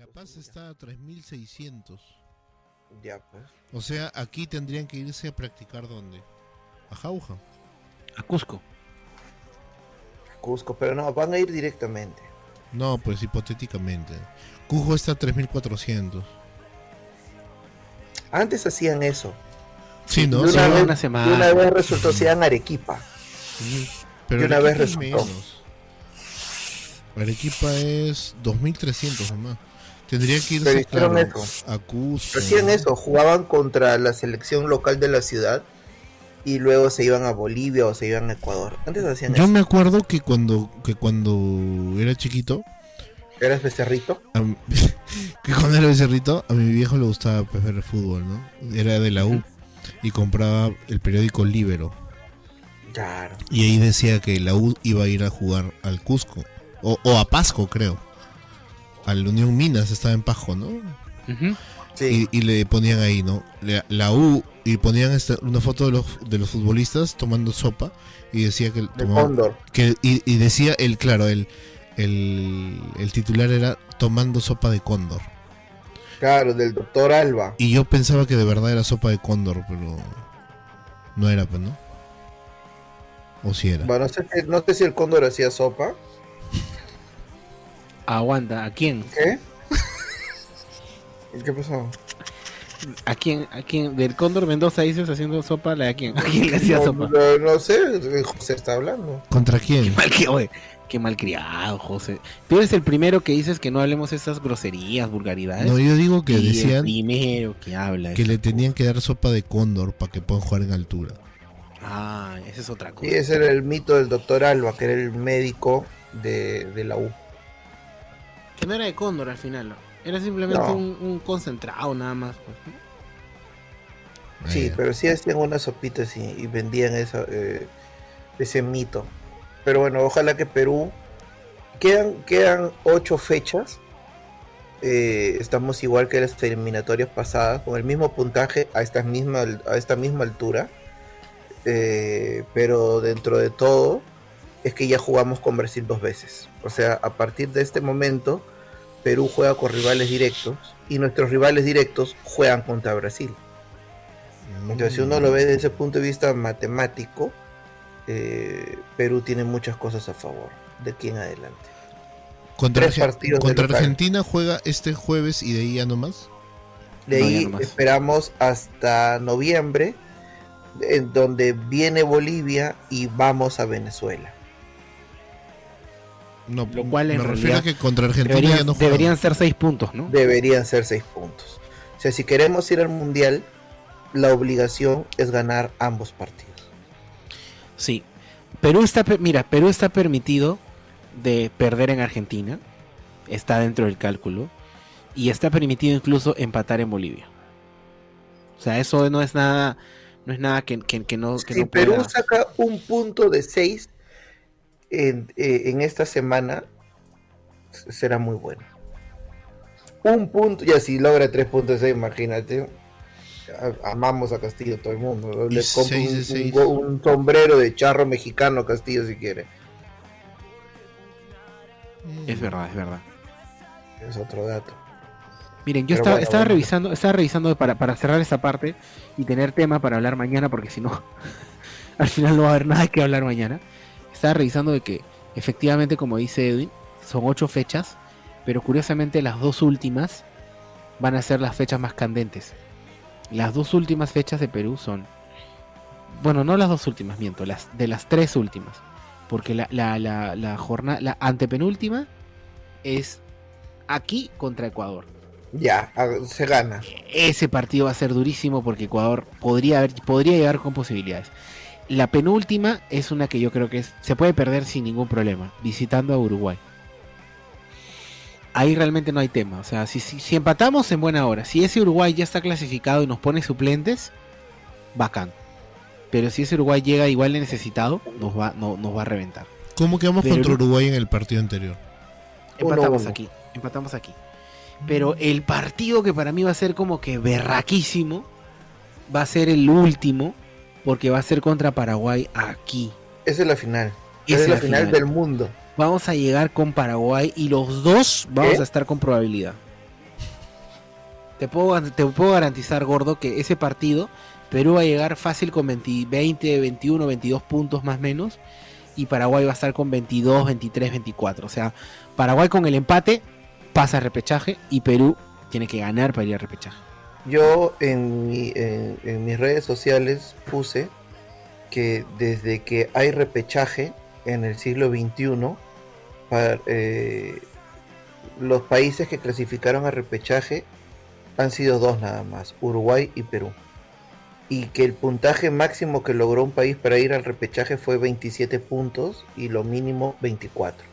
La Paz está a 3600. Ya, pues. O sea, aquí tendrían que irse a practicar dónde? A Jauja. A Cusco. Cusco, pero no, van a ir directamente. No, pues hipotéticamente. Cusco está a 3400. Antes hacían eso. Sí, ¿no? Una, Sí, vez, una y semana. una vez resultó, se dan Arequipa. sí, Pero Y una Arequipa vez es resultó. menos. Arequipa es 2300 nomás. Tendría que irse claro, eso. a Cusco. Hacían eso, jugaban contra la selección local de la ciudad y luego se iban a Bolivia o se iban a Ecuador. Antes hacían Yo eso. me acuerdo que cuando, que cuando era chiquito, ¿Eras becerrito? a que cuando era becerrito, a mi viejo le gustaba ver el fútbol, ¿no? Era de la U y compraba el periódico Libero. Claro. Y ahí decía que la U iba a ir a jugar al Cusco. O, o a Pasco, creo. Al Unión Minas, estaba en Pasco, ¿no? Sí. Y, y le ponían ahí, ¿no? La, la U, y ponían esta- una foto de los, de los futbolistas tomando sopa. Y decía que, de tomaban- Cóndor. que y, y decía el, claro, el, el, el titular era tomando sopa de cóndor. Claro, del doctor Alba. Y yo pensaba que de verdad era sopa de cóndor, pero no era, pues, ¿no? O si era. Bueno, no sé, si- no sé si el Cóndor hacía sopa. Aguanta. ¿A quién? ¿Qué? ¿Qué pasó? ¿A quién? ¿A quién? Del Cóndor Mendoza dices haciendo sopa. ¿La de quién? ¿A quién le hacía no, sopa? no- no sé, José está hablando. ¿Contra quién? Mal que, oye, qué malcriado, José. Tú eres el primero que dices que no hablemos esas groserías, vulgaridades. No, yo digo que Y el decían primero que habla. que le tenían que dar sopa de cóndor para que puedan jugar en altura. Ah, esa es otra cosa. Y ese era el mito del doctor Alba, que era el médico de, de la U. Que no era de Cóndor al final. ¿no? Era simplemente No. un, un concentrado nada más. pues, ¿no? Sí, pero sí hacían unas sopitas y, y vendían esa, eh, ese mito. Pero bueno, ojalá que Perú. Quedan, quedan ocho fechas. Eh, estamos igual que las eliminatorias pasadas, con el mismo puntaje a esta misma, a esta misma altura. Eh, pero dentro de todo, es que ya jugamos con Brasil dos veces. O sea, a partir de este momento, Perú juega con rivales directos y nuestros rivales directos juegan contra Brasil. Entonces, si uno lo ve desde ese punto de vista matemático, eh, Perú tiene muchas cosas a favor de aquí en adelante. Contra, tres Arge- contra. Argentina juega este jueves y de ahí ya nomás. De ahí nomás. esperamos hasta noviembre, en donde viene Bolivia y vamos a Venezuela. No, Lo cual en me refiero a realidad que contra Argentina Deberían, ya no juega. deberían ser seis puntos, ¿no? Deberían ser seis puntos. O sea, si queremos ir al mundial, la obligación es ganar ambos partidos. Sí. Perú está, mira, Perú está permitido de perder en Argentina. Está dentro del cálculo. Y está permitido incluso empatar en Bolivia. O sea, eso no es nada, no es nada que, que- que no, que si no Perú pueda- saca un punto de seis en, eh, en esta semana, será muy bueno. Un punto, ya si logra tres puntos seis, imagínate. Amamos a Castillo todo el mundo. Le compro un, un un sombrero de charro mexicano a Castillo si quiere. Es verdad, es verdad. Es otro dato. Miren, yo estaba, bueno, estaba bueno. revisando, estaba revisando para, para cerrar esta parte y tener tema para hablar mañana, porque si no, al final no va a haber nada que hablar mañana. Estaba revisando de que efectivamente, como dice Edwin, son ocho fechas, pero curiosamente las dos últimas van a ser las fechas más candentes. Las dos últimas fechas de Perú son, bueno, no las dos últimas, miento, las de las tres últimas, porque la, la, la, la jornada, la antepenúltima es aquí contra Ecuador Ya, se gana. ese partido va a ser durísimo porque Ecuador podría haber, podría llegar con posibilidades. La penúltima es una que yo creo que es- se puede perder sin ningún problema, visitando a Uruguay. Ahí realmente no hay tema. O sea, si, si, si empatamos en buena hora, si ese Uruguay ya está clasificado y nos pone suplentes, bacán. Pero si ese Uruguay llega igual de necesitado, nos va, no, nos va a reventar. ¿Cómo quedamos Pero contra Uruguay en el partido anterior? Empatamos 1-1. aquí, empatamos aquí. Pero el partido que para mí va a ser como que berraquísimo, va a ser el último, porque va a ser contra Paraguay aquí. Esa es la final. Esa es la final, del mundo. Vamos a llegar con Paraguay y los dos vamos ¿Qué? a estar con probabilidad. te puedo, te puedo garantizar, gordo, que ese partido Perú va a llegar fácil con 20, 20, 21, 22 puntos más o menos. Y Paraguay va a estar con 22, 23, 24. O sea, Paraguay con el empate pasa a repechaje y Perú tiene que ganar para ir a repechaje. Yo en, mi- en- en mis redes sociales puse que desde que hay repechaje en el siglo XXI, eh, los países que clasificaron a repechaje han sido dos nada más, Uruguay y Perú. Y que el puntaje máximo que logró un país para ir al repechaje fue 27 puntos y lo mínimo 24.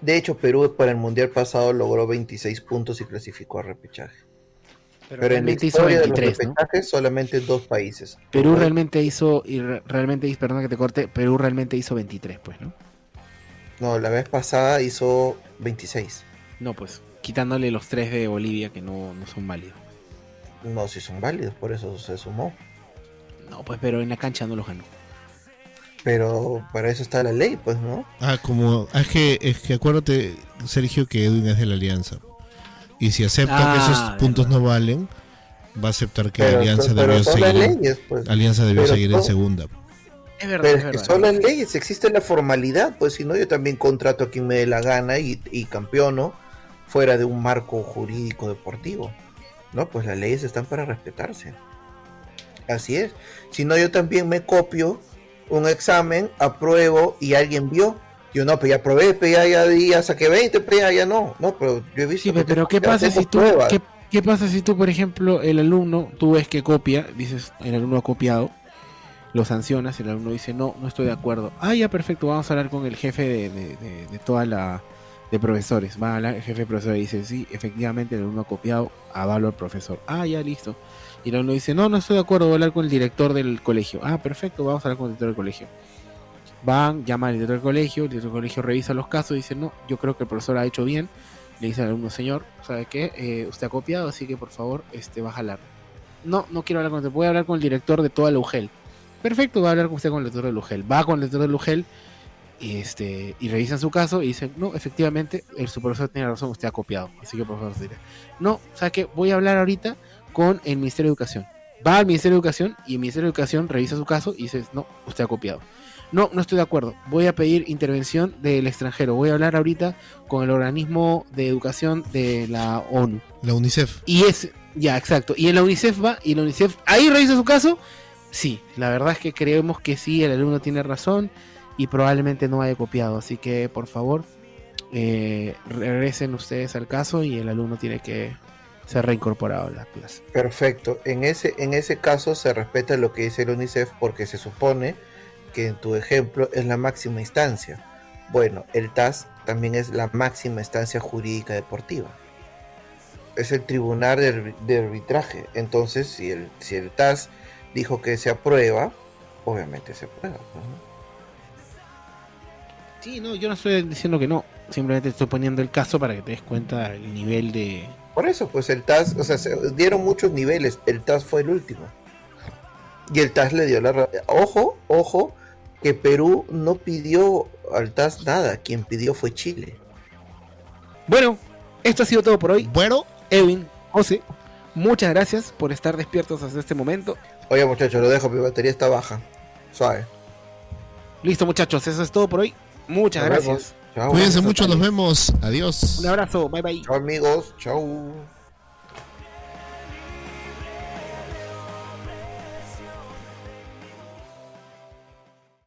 De hecho, Perú para el Mundial pasado logró 26 puntos y clasificó a repechaje. Pero, en la historia de los 23, ¿no? repechajes solamente dos países. Perú realmente hizo, y re- realmente, perdón que te corte, Perú realmente hizo 23, pues, ¿no? No, la vez pasada hizo 26. No, pues, quitándole los tres de Bolivia que no, no son válidos. No, si son válidos, por eso se sumó. No, pues, pero en la cancha no los ganó. Pero para eso está la ley, pues, ¿no? Ah, como. ah, Es que, es que acuérdate, Sergio, que Edwin es de la Alianza. Y si acepta Ah, que esos verdad. puntos no valen, va a aceptar que pero, Alianza pero debió seguir. leyes, pues. Alianza debió Pero seguir en segunda. Es verdad, Pero es es que verdad. son las leyes, existe la formalidad, pues si no yo también contrato a quien me dé la gana y, y campeono fuera de un marco jurídico deportivo. No, pues las leyes están para respetarse. Así es. Si no yo también me copio un examen, apruebo y alguien vio. Yo no, pues ya aprobé, pues ya, ya, ya saqué 20, pues ya, ya no. No, pero yo he visto... Sí, que pero ¿qué pasa si tú, qué, qué pasa si tú, por ejemplo, el alumno, tú ves que copia, dices, el alumno ha copiado, lo sancionas, el alumno dice, no, no estoy de acuerdo. Ah, ya, perfecto, vamos a hablar con el jefe de, de, de- de toda la de profesores. Va a hablar el jefe de profesores y dice, sí, efectivamente el alumno ha copiado, avalo al profesor. Ah, ya, listo. Y el alumno dice, no, no estoy de acuerdo, voy a hablar con el director del colegio. Ah, perfecto, vamos a hablar con el director del colegio. Van, llama al director del colegio, el director del colegio revisa los casos y dice, no, yo creo que el profesor ha hecho bien. Le dice al alumno, señor, ¿sabe qué? Eh, usted ha copiado, así que por favor, este, va a jalar. No, no quiero hablar con usted, voy a hablar con el director de toda la UGEL. Perfecto, va a hablar con usted con el director de la UGEL. Va con el director de la UGEL y, este, y revisan su caso y dicen, no, efectivamente, el su profesor tiene razón, usted ha copiado. Así que por favor, se dirá. No, ¿sabe qué? Voy a hablar ahorita con el Ministerio de Educación. Va al Ministerio de Educación y el Ministerio de Educación revisa su caso y dice, no, usted ha copiado. No, no estoy de acuerdo. Voy a pedir intervención del extranjero. Voy a hablar ahorita con el organismo de educación de la ONU. La UNICEF. Y es, ya, exacto. Y en la UNICEF va, y la UNICEF ahí revisa su caso. Sí, la verdad es que creemos que sí, el alumno tiene razón y probablemente no haya copiado. Así que, por favor, eh, regresen ustedes al caso y el alumno tiene que ser reincorporado a la clase. Perfecto. En ese, en ese caso se respeta lo que dice el UNICEF porque se supone que en tu ejemplo es la máxima instancia. Bueno, el TAS también es la máxima instancia jurídica deportiva. Es el tribunal de, arbi- de arbitraje. Entonces, si el, si el TAS dijo que se aprueba, obviamente se aprueba. ¿no? Sí, no, yo no estoy diciendo que no. Simplemente estoy poniendo el caso para que te des cuenta el nivel de... Por eso, pues el TAS, o sea, se dieron muchos niveles. El TAS fue el último. Y el TAS le dio la. Ojo, ojo, que Perú no pidió al TAS nada. Quien pidió fue Chile. Bueno, esto ha sido todo por hoy. Bueno, Edwin, José, muchas gracias por estar despiertos hasta este momento. Oye, muchachos, lo dejo, mi batería está baja. Suave. Listo, muchachos, eso es todo por hoy. Muchas Nos gracias. vemos. Chao. cuídense mucho, nos vemos. Adiós. Un abrazo, bye bye. Chao, amigos. Chao.